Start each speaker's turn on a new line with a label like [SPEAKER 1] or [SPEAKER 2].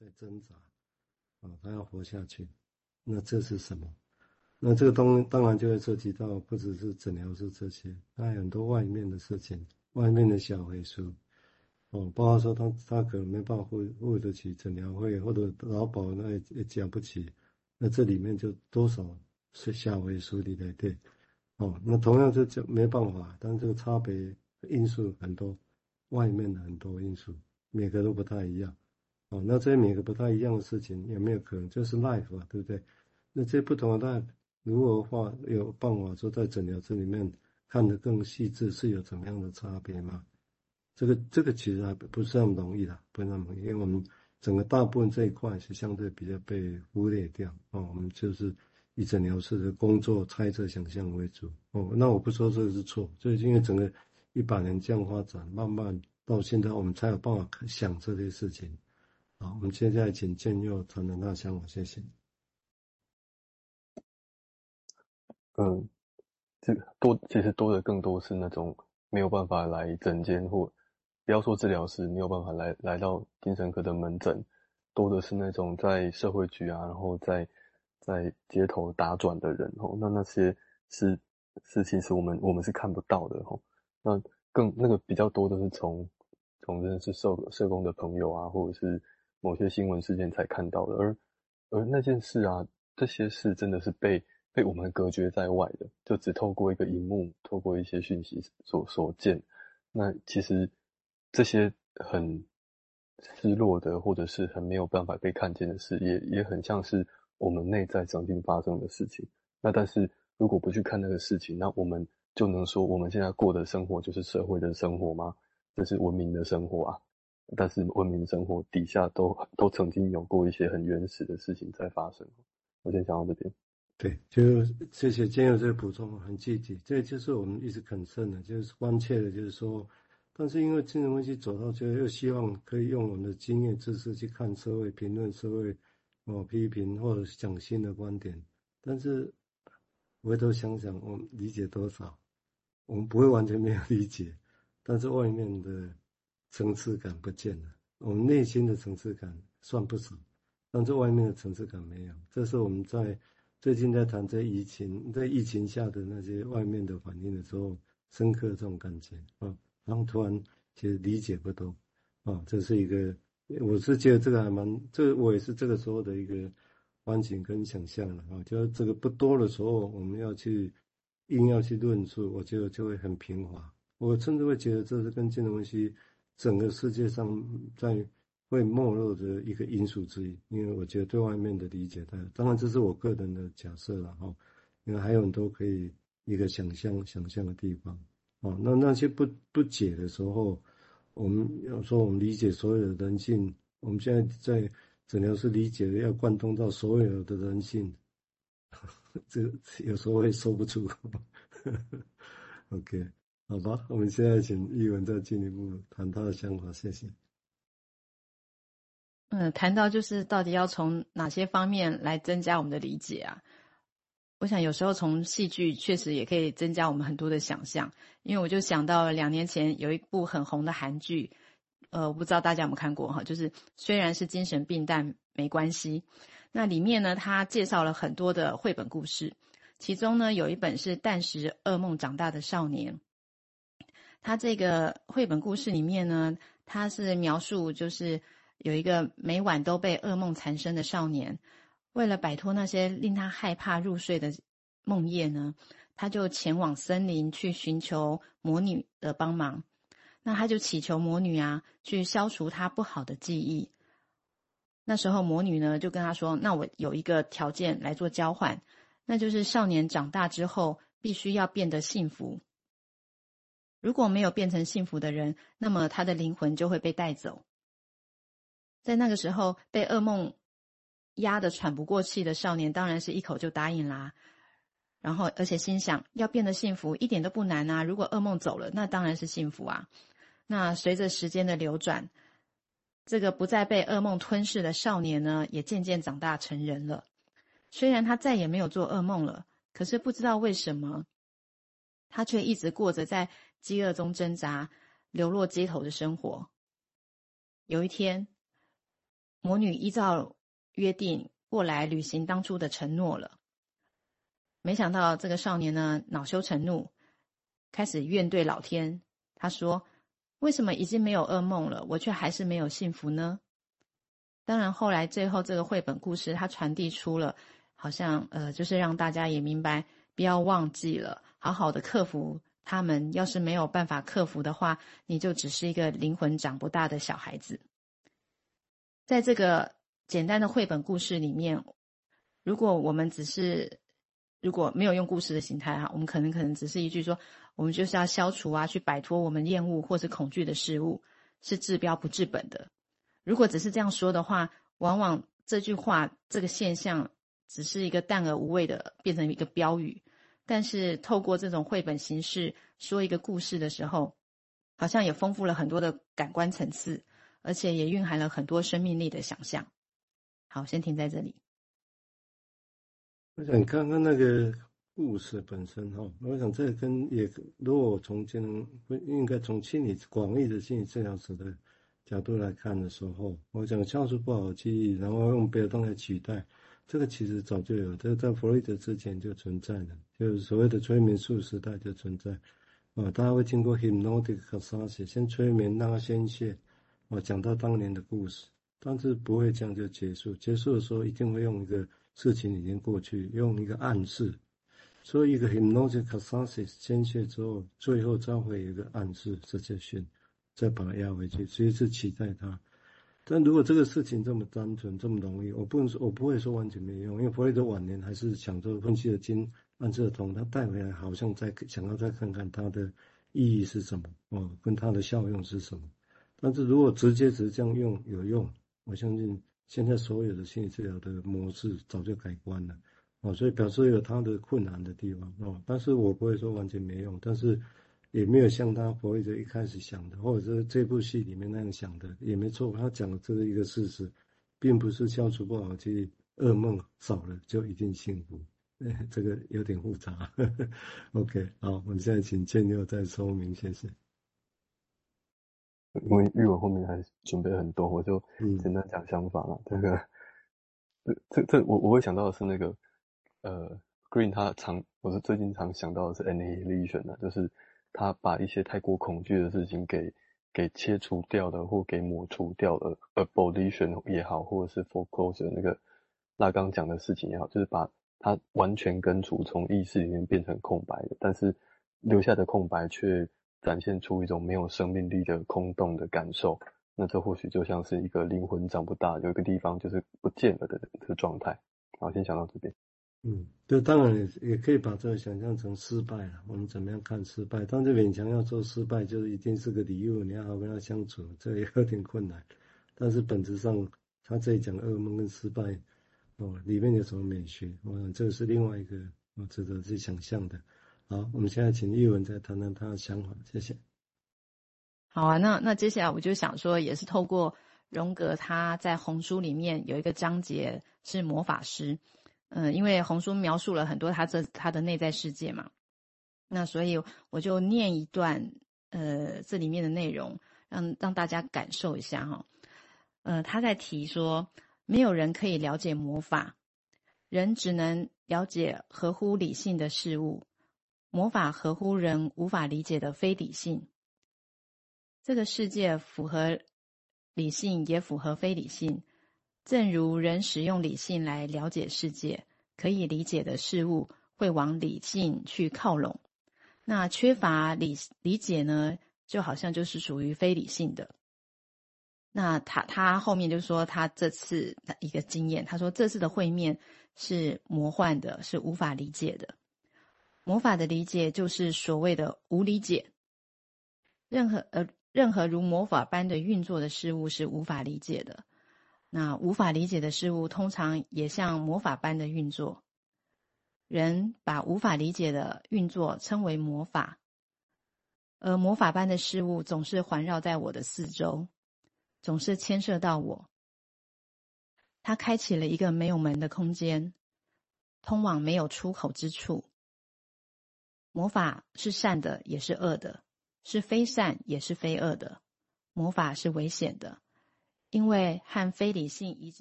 [SPEAKER 1] 在挣扎，啊，他要活下去，那这是什么？那这个东当然就会涉及到不只是诊疗室这些，还有很多外面的事情，外面的小回数，哦，包括说他他可能没办法付付得起诊疗费，或者劳保那也也交不起，那这里面就多少是小回数里的对，哦，那同样就就没办法，但这个差别因素很多，外面的很多因素，每个都不太一样，哦，那这每个不太一样的事情有没有可能就是 life 啊，对不对？那这不同的 life。如何话有办法说在诊疗室里面看得更细致，是有怎么样的差别吗？这个这个其实还不是那么容易的，不是那么容易，因为我们整个大部分这一块是相对比较被忽略掉哦。我们就是以诊疗室的工作猜测想象为主哦。那我不说这个是错，就是因为整个一百年这样发展，慢慢到现在我们才有办法想这些事情。好，我们现在请建佑谈谈那想法，谢谢。
[SPEAKER 2] 嗯，这个多其实多的更多是那种没有办法来诊间或不要说治疗师没有办法来来到精神科的门诊，多的是那种在社会局啊，然后在在街头打转的人哦，那那些是是其实我们我们是看不到的哦，那更那个比较多的是从从认识社社工的朋友啊，或者是某些新闻事件才看到的，而而那件事啊，这些事真的是被。被我们隔绝在外的，就只透过一个荧幕，透过一些讯息所所见。那其实这些很失落的，或者是很没有办法被看见的事，也也很像是我们内在曾经发生的事情。那但是如果不去看那个事情，那我们就能说我们现在过的生活就是社会的生活吗？这是文明的生活啊。但是文明生活底下都都曾经有过一些很原始的事情在发生。我先讲到这边。
[SPEAKER 1] 对，就谢谢今天有这个补充，很积极。这就是我们一直恳切的，就是关切的，就是说，但是因为精神分析走到最后，又希望可以用我们的经验知识去看社会、评论社会，哦，批评或者讲新的观点。但是回头想想，我们理解多少？我们不会完全没有理解，但是外面的层次感不见了，我们内心的层次感算不少，但是外面的层次感没有。这是我们在。最近在谈在疫情，在疫情下的那些外面的反应的时候，深刻这种感觉啊，然后突然其实理解不多啊，这是一个，我是觉得这个还蛮，这我也是这个时候的一个观景跟想象了啊，就是这个不多的时候，我们要去硬要去论述，我觉得就会很平滑，我甚至会觉得这是跟金融分析整个世界上在。会没落的一个因素之一，因为我觉得对外面的理解，当然这是我个人的假设了哈，因为还有很多可以一个想象想象的地方啊。那那些不不解的时候，我们要说我们理解所有的人性，我们现在在诊疗室理解的要贯通到所有的人性，这有时候会说不出。OK，好吧，我们现在请艺文再进一步谈他的想法，谢谢。
[SPEAKER 3] 嗯，谈到就是到底要从哪些方面来增加我们的理解啊？我想有时候从戏剧确实也可以增加我们很多的想象，因为我就想到两年前有一部很红的韩剧，呃，我不知道大家有没有看过哈，就是虽然是精神病，但没关系。那里面呢，他介绍了很多的绘本故事，其中呢有一本是《但食噩梦长大的少年》。他这个绘本故事里面呢，他是描述就是。有一个每晚都被噩梦缠身的少年，为了摆脱那些令他害怕入睡的梦夜呢，他就前往森林去寻求魔女的帮忙。那他就祈求魔女啊，去消除他不好的记忆。那时候魔女呢就跟他说：“那我有一个条件来做交换，那就是少年长大之后必须要变得幸福。如果没有变成幸福的人，那么他的灵魂就会被带走。”在那个时候，被噩梦压得喘不过气的少年，当然是一口就答应啦。然后，而且心想，要变得幸福一点都不难啊！如果噩梦走了，那当然是幸福啊。那随着时间的流转，这个不再被噩梦吞噬的少年呢，也渐渐长大成人了。虽然他再也没有做噩梦了，可是不知道为什么，他却一直过着在饥饿中挣扎、流落街头的生活。有一天，魔女依照约定过来履行当初的承诺了。没想到这个少年呢，恼羞成怒，开始怨怼老天。他说：“为什么已经没有噩梦了，我却还是没有幸福呢？”当然，后来最后这个绘本故事，它传递出了，好像呃，就是让大家也明白，不要忘记了，好好的克服他们。要是没有办法克服的话，你就只是一个灵魂长不大的小孩子。在这个简单的绘本故事里面，如果我们只是如果没有用故事的形态哈，我们可能可能只是一句说，我们就是要消除啊，去摆脱我们厌恶或是恐惧的事物，是治标不治本的。如果只是这样说的话，往往这句话这个现象只是一个淡而无味的变成一个标语。但是透过这种绘本形式说一个故事的时候，好像也丰富了很多的感官层次。而且也蕴含了很多生命力的想象。好，先停在这里。
[SPEAKER 1] 我想刚刚那个故事本身哈，我想这跟也，如果我从这种应该从心理广义的心理治疗师的角度来看的时候，我想消除不好记忆，然后用别的东西取代，这个其实早就有，这个在弗洛伊德之前就存在了，就是所谓的催眠术时代就存在。啊，大家会经过 hypnotic catharsis，先催眠让他宣泄。我讲到当年的故事，但是不会这样就结束。结束的时候一定会用一个事情已经过去，用一个暗示。所以一个 hypnotic catharsis 宣泄之后，最后再会有一个暗示直接训再把它压回去，所以是期待它。但如果这个事情这么单纯，这么容易，我不能说，我不会说完全没用，因为弗洛伊德晚年还是想做分析的经暗示的通，他带回来好像再想要再看看它的意义是什么，哦，跟它的效用是什么。但是如果直接只是这样用有用，我相信现在所有的心理治疗的模式早就改观了，哦，所以表示有它的困难的地方哦。但是我不会说完全没用，但是也没有像他弗洛伊德一开始想的，或者是这部戏里面那样想的，也没错。他讲的这是一个事实，并不是消除不好，其实噩梦少了就一定幸福，哎，这个有点复杂。OK，好，我们现在请建佑再说明，谢谢。
[SPEAKER 2] 因为玉文后面还准备很多，我就简单讲想法了。嗯、这个，这这这，我我会想到的是那个，呃，Green 他常，我是最近常想到的是 annihilation 的，就是他把一些太过恐惧的事情给给切除掉的，或给抹除掉的，abolition 也好，或者是 for close 那个那刚讲的事情也好，就是把它完全根除，从意识里面变成空白的，但是留下的空白却。展现出一种没有生命力的空洞的感受，那这或许就像是一个灵魂长不大，有一个地方就是不见了的这个状态。好，先想到这边。
[SPEAKER 1] 嗯，这当然也也可以把这个想象成失败了。我们怎么样看失败？但是勉强要做失败，就是一定是个礼物，你要好跟他相处，这也有点困难。但是本质上，他这里讲噩梦跟失败，哦，里面有什么美学？我想这是另外一个我值得去想象的。好，我们现在请玉文再谈谈他的想法，谢谢。
[SPEAKER 3] 好啊，那那接下来我就想说，也是透过荣格他在红书里面有一个章节是魔法师，嗯，因为红书描述了很多他这他的内在世界嘛，那所以我就念一段，呃，这里面的内容，让让大家感受一下哈，呃，他在提说，没有人可以了解魔法，人只能了解合乎理性的事物。魔法合乎人无法理解的非理性。这个世界符合理性，也符合非理性。正如人使用理性来了解世界，可以理解的事物会往理性去靠拢。那缺乏理理解呢，就好像就是属于非理性的。那他他后面就说他这次的一个经验，他说这次的会面是魔幻的，是无法理解的。魔法的理解就是所谓的无理解，任何呃任何如魔法般的运作的事物是无法理解的。那无法理解的事物通常也像魔法般的运作。人把无法理解的运作称为魔法，而魔法般的事物总是环绕在我的四周，总是牵涉到我。它开启了一个没有门的空间，通往没有出口之处。魔法是善的，也是恶的；是非善，也是非恶的。魔法是危险的，因为和非理性一致。